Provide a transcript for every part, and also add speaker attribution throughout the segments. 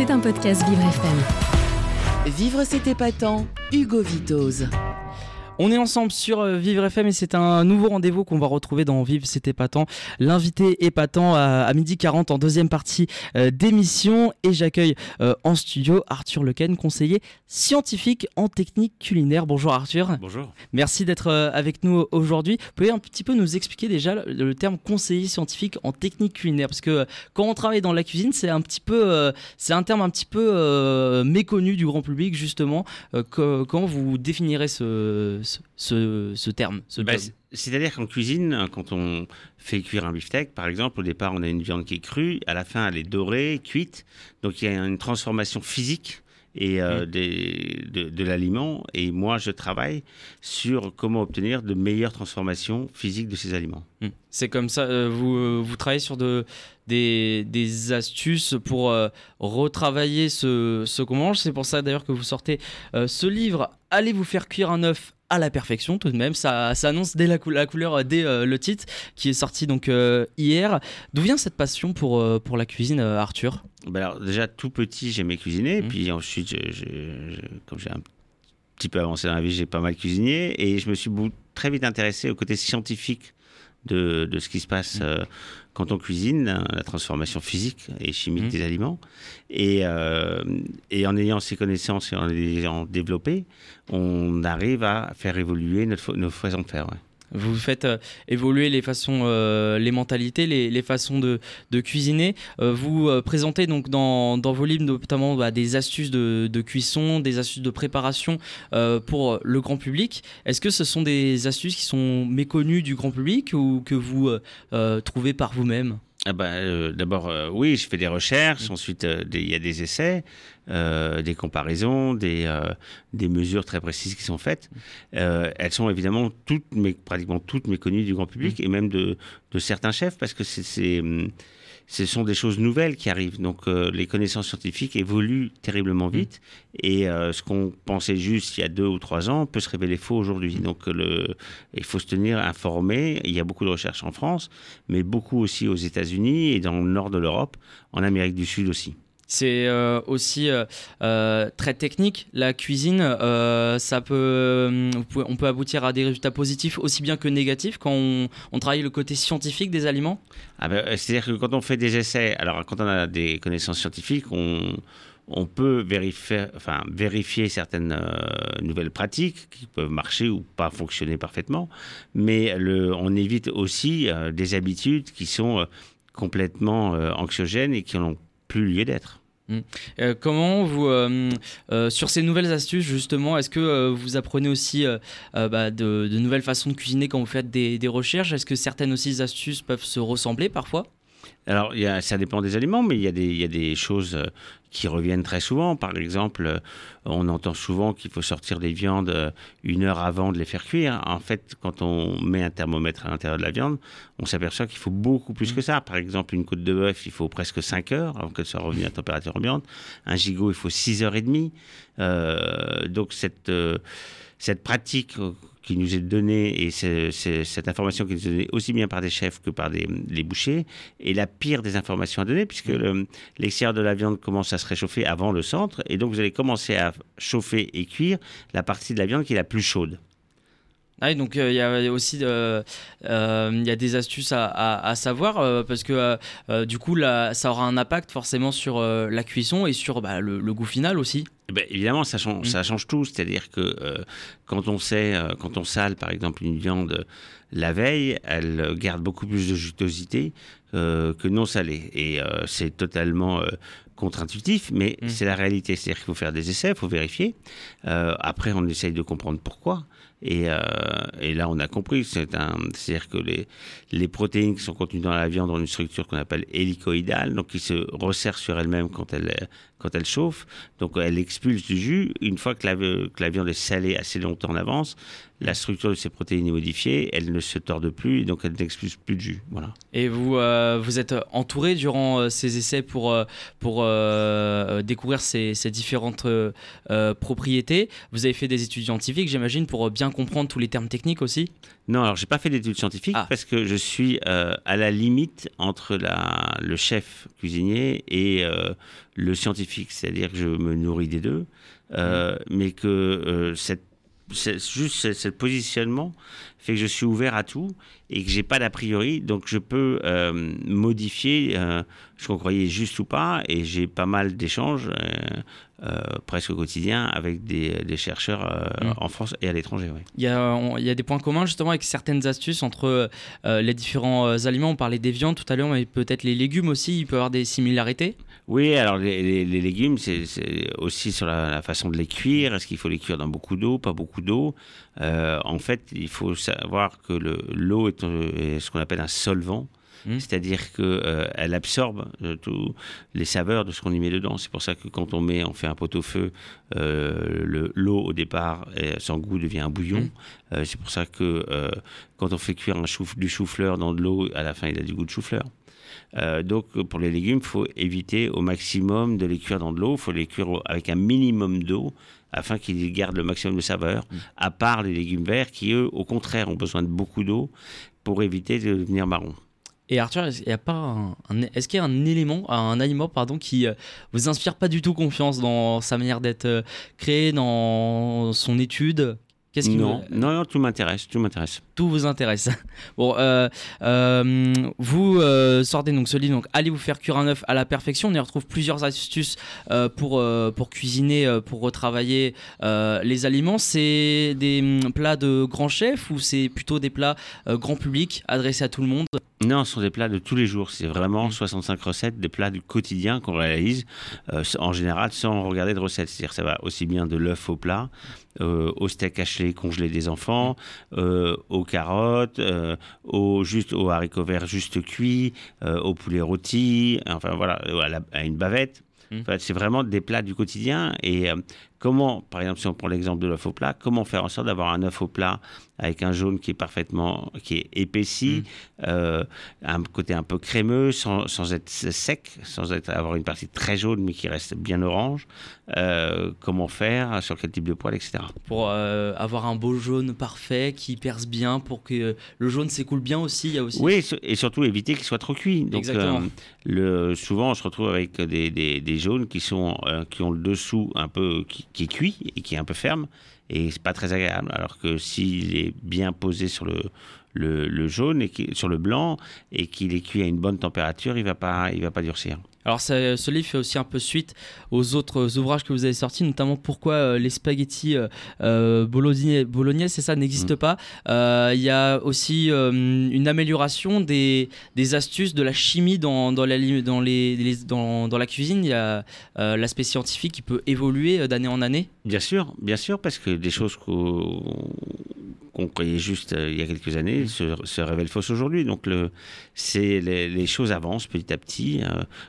Speaker 1: C'est un podcast Vivre FM.
Speaker 2: Vivre c'est épatant, Hugo Vitoz.
Speaker 3: On est ensemble sur euh, Vivre FM et c'est un nouveau rendez-vous qu'on va retrouver dans Vivre c'est épatant. L'invité épatant à, à midi 40 en deuxième partie euh, d'émission et j'accueille euh, en studio Arthur Lequen, conseiller scientifique en technique culinaire. Bonjour Arthur.
Speaker 4: Bonjour.
Speaker 3: Merci d'être euh, avec nous aujourd'hui. Vous pouvez un petit peu nous expliquer déjà le, le terme conseiller scientifique en technique culinaire? Parce que euh, quand on travaille dans la cuisine, c'est un petit peu euh, c'est un terme un petit peu euh, méconnu du grand public justement. Euh, comment vous définirez ce, ce, ce, ce terme ce
Speaker 4: Bah, C'est-à-dire qu'en cuisine, quand on fait cuire un beefsteak, par exemple, au départ, on a une viande qui est crue, à la fin, elle est dorée, cuite. Donc, il y a une transformation physique et euh, des- de, de l'aliment. Et moi, je travaille sur comment obtenir de meilleures transformations physiques de ces aliments.
Speaker 3: Hmm. C'est comme ça, euh, vous, euh, vous travaillez sur de, des, des astuces pour euh, retravailler ce, ce qu'on mange. C'est pour ça d'ailleurs que vous sortez euh, ce livre, Allez vous faire cuire un œuf à la perfection tout de même. Ça, ça annonce dès la, cou- la couleur, euh, dès euh, le titre qui est sorti donc euh, hier. D'où vient cette passion pour, euh, pour la cuisine, Arthur?
Speaker 4: Ben alors, déjà, tout petit, j'aimais cuisiner.
Speaker 3: Mhm.
Speaker 4: Puis ensuite, je- je- je- comme j'ai un petit peu avancé dans la vie, j'ai pas mal cuisiné. Et je me suis très vite intéressé au côté scientifique de, de ce qui se passe
Speaker 3: Mhm.
Speaker 4: euh, quand on cuisine, hein, la transformation physique et chimique
Speaker 3: Mhm.
Speaker 4: des aliments. Et, euh, et en ayant ces connaissances et en les ayant développées, on arrive à faire évoluer notre, nos façons de faire. ouais.
Speaker 3: Vous faites euh, évoluer euh, les mentalités, les, façons de, cuisiner. Euh, vous présentez donc dans, vos livres notamment bah, des astuces de, cuisson, des astuces de préparation pour le grand public. Est-ce que ce sont des astuces qui sont méconnues du grand public ou que vous trouvez par vous-même?
Speaker 4: Ah bah, euh, D'abord, euh, oui, je fais des recherches.
Speaker 3: Mm.
Speaker 4: Ensuite, euh, il y a des essais, euh, des comparaisons, des, euh, des mesures très précises qui sont faites. Euh, elles sont évidemment toutes, mais pratiquement toutes méconnues du grand public et même de, de certains chefs parce que c'est, c'est, hum, ce sont des choses nouvelles qui arrivent. Donc, euh, les connaissances scientifiques évoluent terriblement vite et euh, ce qu'on pensait juste il y a deux ou trois ans peut se révéler faux aujourd'hui. Donc, euh, le, il faut se tenir informé. Il y a beaucoup de recherches en France mais beaucoup aussi aux États-Unis et dans le nord de l'Europe, en Amérique du Sud aussi.
Speaker 3: C'est euh, aussi euh, euh, très technique. La cuisine, ça peut, pouvez- on peut aboutir à des résultats positifs aussi bien que négatifs quand on, travaille le côté scientifique des aliments.
Speaker 4: Ah ben, C'est-à-dire que quand on fait des essais, alors quand on a des connaissances scientifiques, on, peut vérifier, certaines nouvelles pratiques qui peuvent marcher ou pas fonctionner parfaitement, mais on évite aussi des habitudes qui sont complètement anxiogènes et qui n'ont plus lieu d'être.
Speaker 3: Euh, comment vous, euh, euh, sur ces nouvelles astuces justement, est-ce que vous apprenez aussi bah, de, nouvelles façons de cuisiner quand vous faites des, recherches? Est-ce que certaines aussi astuces peuvent se ressembler parfois?
Speaker 4: Alors, ça dépend des aliments, mais il y a des, il y a des choses qui reviennent très souvent. Par exemple, euh, on entend souvent qu'il faut sortir des viandes euh, une heure avant de les faire cuire. En fait, quand on met un thermomètre à l'intérieur de la viande, on s'aperçoit qu'il faut beaucoup plus que ça. Par exemple, une côte de bœuf, il faut presque 5 heures avant qu'elle soit revenue à température ambiante. Un gigot, il faut 6 heures et demie. Euh, donc, cette, euh, cette pratique qui nous est donnée et c'est- c'est- cette information qui nous est donnée aussi bien par des chefs que par des, les bouchers est la pire des informations à donner puisque le- l'extérieur de la viande commence à se réchauffer avant le centre et donc vous allez commencer à chauffer et cuire la partie de la viande qui est la plus chaude.
Speaker 3: Ah oui, donc euh, il y a aussi euh, euh, il y a des astuces à, à- à savoir parce que du coup là, ça aura un impact forcément sur la cuisson et sur bah, le, le goût final aussi.
Speaker 4: Eh ben, évidemment, ça change,
Speaker 3: Mm.
Speaker 4: ça change tout. C'est-à-dire que euh, quand on sait, euh, quand on sale par exemple une viande la veille, elle garde beaucoup plus de jutosité euh, que non salée. Et c'est totalement contre-intuitif, mais
Speaker 3: Mm.
Speaker 4: c'est la réalité. C'est-à-dire qu'il faut faire des essais, il faut vérifier. Après, on essaye de comprendre pourquoi. Et, euh, et là, on a compris. C'est-à-dire que les, les protéines qui sont contenues dans la viande ont une structure qu'on appelle hélicoïdale, donc qui se resserre sur elle-même quand elle, quand elle chauffe. Donc, elle expulse du jus. Une fois que la, que la viande est salée assez longtemps en avance, la structure de ces protéines est modifiée, elles ne se tordent plus, et donc elles n'expulsent plus de jus. Voilà.
Speaker 3: Et vous, vous êtes entouré durant ces essais pour, pour découvrir ces, ces différentes propriétés? Vous avez fait des études scientifiques, j'imagine, pour bien comprendre tous les termes techniques aussi?
Speaker 4: Non, alors j'ai pas fait d'études scientifiques ah. parce que je suis euh, à la limite entre la, le chef cuisinier et euh, le scientifique, c'est-à-dire que je me nourris des deux, euh, mmh. mais que cette juste ce, positionnement fait que je suis ouvert à tout et que j'ai pas d'a priori, donc je peux modifier ce qu'on croyait juste ou pas, et j'ai pas mal d'échanges euh, presque au quotidien avec des, chercheurs euh, mm. en France et à l'étranger.
Speaker 3: Il, y a, il y a des points communs justement avec certaines astuces entre euh, les différents aliments. On parlait des viandes tout à l'heure, mais peut-être les légumes aussi, il peut y avoir des similarités?
Speaker 4: Oui, alors les, légumes, c'est aussi sur la, façon de les cuire. Est-ce qu'il faut les cuire dans beaucoup d'eau, pas beaucoup d'eau En fait, il faut savoir que l'eau est, est, ce qu'on appelle un solvant. Mmh. C'est-à-dire qu'elle euh, absorbe euh, tous les saveurs de ce qu'on y met dedans. C'est pour ça que quand on met, on fait un pot-au-feu, euh, l'eau au départ, sans goût, devient un bouillon. Mmh. c'est pour ça que quand on fait cuire un du chou-fleur dans de l'eau, à la fin, il a du goût de chou-fleur. donc pour les légumes, il faut éviter au maximum de les cuire dans de l'eau. Il faut les cuire avec un minimum d'eau afin qu'ils gardent le maximum de saveur, mmh. à part les légumes verts qui, eux, au contraire, ont besoin de beaucoup d'eau pour éviter de devenir marron.
Speaker 3: Et Arthur, est-ce qu'il y a un, est-ce un élément, un aliment pardon, qui euh, vous inspire pas du tout confiance dans sa manière d'être euh, créé, dans son étude?
Speaker 4: Qu'est-ce qui non, non, non, tout m'intéresse, tout m'intéresse.
Speaker 3: Tout vous intéresse. Bon, euh, vous sortez donc ce livre, donc allez vous faire cuire un œuf à la perfection. On y retrouve plusieurs astuces pour pour cuisiner, pour retravailler les aliments. C'est des hum, plats de grands chefs ou c'est plutôt des plats grand public adressés à tout le monde?
Speaker 4: Non, ce sont des plats de tous les jours. C'est vraiment 65 mmh. recettes, des plats du quotidien qu'on réalise euh, en général sans regarder de recettes. C'est-à-dire ça va aussi bien de l'œuf au plat, euh, au steak haché congelé des enfants, euh, aux carottes, au, juste, aux haricots verts juste cuits, au poulet rôti, enfin voilà, à, une bavette. Mmh. c'est vraiment des plats du quotidien. Et comment, par exemple, si on prend l'exemple de l'œuf au plat, comment faire en sorte d'avoir un œuf au plat avec un jaune qui est parfaitement, qui est épaissi, mm. euh, un côté un peu crémeux, sans, sans, être sec, sans être, avoir une partie très jaune mais qui reste bien orange. Euh, comment faire, sur quel type de poêle, etc.
Speaker 3: Pour euh, avoir un beau jaune parfait qui perce bien, pour que le jaune s'écoule bien aussi, il y a aussi.
Speaker 4: Oui, et surtout éviter qu'il soit trop cuit. Donc, Exactement. le, souvent, on se retrouve avec des, des, des jaunes qui sont qui ont le dessous un peu qui, qui est cuit et qui est un peu ferme et c'est pas très agréable. Alors que s'il est bien posé sur le, le, jaune et sur le blanc et qu'il est cuit à une bonne température, il va pas, il va pas durcir.
Speaker 3: Alors ce livre fait aussi un peu suite aux autres ouvrages que vous avez sortis, notamment pourquoi euh, les spaghettis euh, euh bolognaise, c'est ça, n'existent mm. pas. Euh, il y a aussi une amélioration des, des, astuces de la chimie dans, dans, la, dans, les, dans, dans, la cuisine. Il y a l'aspect scientifique qui peut évoluer d'année en année.
Speaker 4: Bien sûr, bien sûr, parce que des choses qu'on qu'on croyait juste il y a quelques années se, se révèlent fausses aujourd'hui. Donc le, c'est les, choses avancent petit à petit,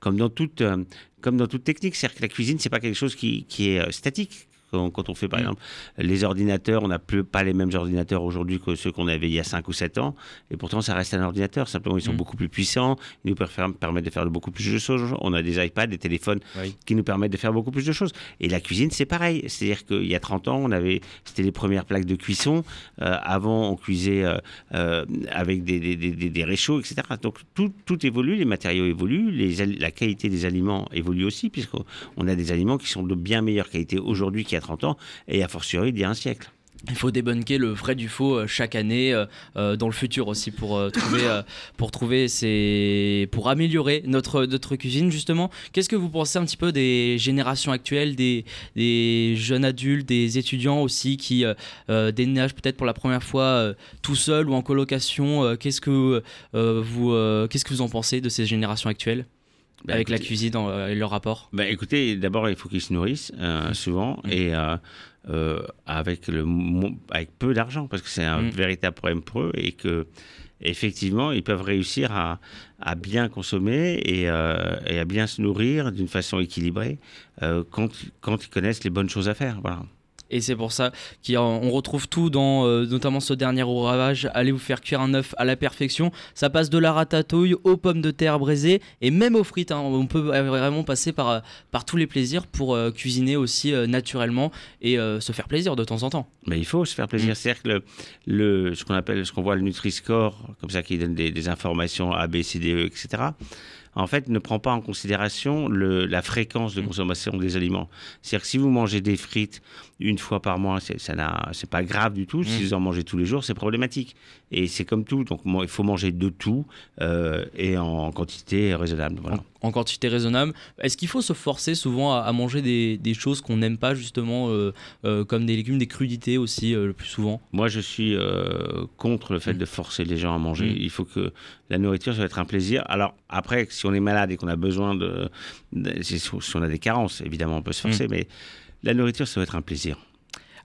Speaker 4: comme comme dans toute, euh, comme dans toute technique. C'est-à-dire que la cuisine, c'est pas quelque chose qui, qui est euh, statique quand, on fait par mm. exemple les ordinateurs, on n'a plus pas les mêmes ordinateurs aujourd'hui que ceux qu'on avait il y a 5 ou 7 ans, et pourtant ça reste un ordinateur, simplement ils sont mm. beaucoup plus puissants, ils nous permettent de faire beaucoup plus de choses. On a des iPads, des téléphones qui nous permettent de faire beaucoup plus de choses. Et la cuisine, c'est pareil, c'est-à-dire qu'il y a 30 ans, on avait, c'était les premières plaques de cuisson, euh, avant on cuisait euh, euh, avec des, des, des, des, réchauds, etc. Donc tout, tout évolue, les matériaux évoluent, les, la qualité des aliments évolue aussi, puisqu'on a des aliments qui sont de bien meilleure qualité aujourd'hui qu'il y a 30 ans, et a fortiori il y a un siècle.
Speaker 3: Il faut débunker le vrai du faux euh, chaque année, euh, euh, dans le futur aussi, pour trouver, pour trouver ces, pour améliorer notre notre cuisine justement. Qu'est-ce que vous pensez un petit peu des générations actuelles, des, des jeunes adultes, des étudiants aussi qui déménagent peut-être pour la première fois tout seul ou en colocation Qu'est-ce que vous qu'est-ce que vous en pensez de ces générations actuelles? Bah, avec la cuisine et leur rapport
Speaker 4: bah, Écoutez, d'abord, il faut qu'ils se nourrissent euh, souvent mmh. et euh, euh, avec, le, avec peu d'argent parce que c'est un mmh. véritable problème pour eux et que effectivement, ils peuvent réussir à, à bien consommer et, et, à bien se nourrir d'une façon équilibrée quand, quand ils connaissent les bonnes choses à faire. Voilà.
Speaker 3: Et c'est pour ça qu'on retrouve tout dans euh, notamment ce dernier au ravage. Allez vous faire cuire un œuf à la perfection. Ça passe de la ratatouille aux pommes de terre braisées et même aux frites. hein. On peut vraiment passer par, euh, par tous les plaisirs pour euh, cuisiner aussi euh, naturellement et se faire plaisir de temps en temps.
Speaker 4: Mais il faut se faire plaisir. C'est-à-dire que le, le- ce qu'on appelle, ce qu'on voit le Nutri-Score, comme ça, qui donne des, des informations A, B, C, D, E, etc., en fait, ne prend pas en considération le- la fréquence de consommation des aliments. C'est-à-dire que si vous mangez des frites une fois par mois, c'est, pas grave du tout. Si vous en mangez tous les jours, c'est problématique. Et c'est comme tout. Donc, il faut manger de tout euh, et en quantité raisonnable. Voilà.
Speaker 3: En, en quantité raisonnable. Est-ce qu'il faut se forcer souvent à, à manger des, des choses qu'on n'aime pas justement, euh, euh, comme des légumes, des crudités aussi le plus souvent?
Speaker 4: Moi, je suis contre le fait de forcer les gens à manger.
Speaker 3: Mm.
Speaker 4: Il faut que la nourriture, ça va être un plaisir. Alors, après, si on est malade et qu'on a besoin de. de- si si on a des carences, évidemment, on peut se forcer, mais la nourriture, ça va être un plaisir.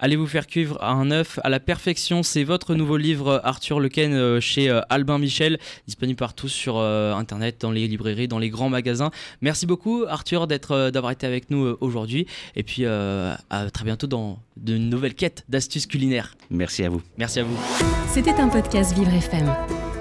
Speaker 3: Allez vous faire cuivre un œuf à la perfection, c'est votre nouveau livre Arthur Lequen euh, chez euh, Albin Michel, disponible partout sur euh, internet, dans les librairies, dans les grands magasins. Merci beaucoup Arthur d'être d'avoir été avec nous aujourd'hui et puis euh, à très bientôt dans de nouvelles quêtes d'astuces culinaires.
Speaker 4: Merci à vous.
Speaker 3: Merci à vous.
Speaker 1: C'était un podcast Vivre FM.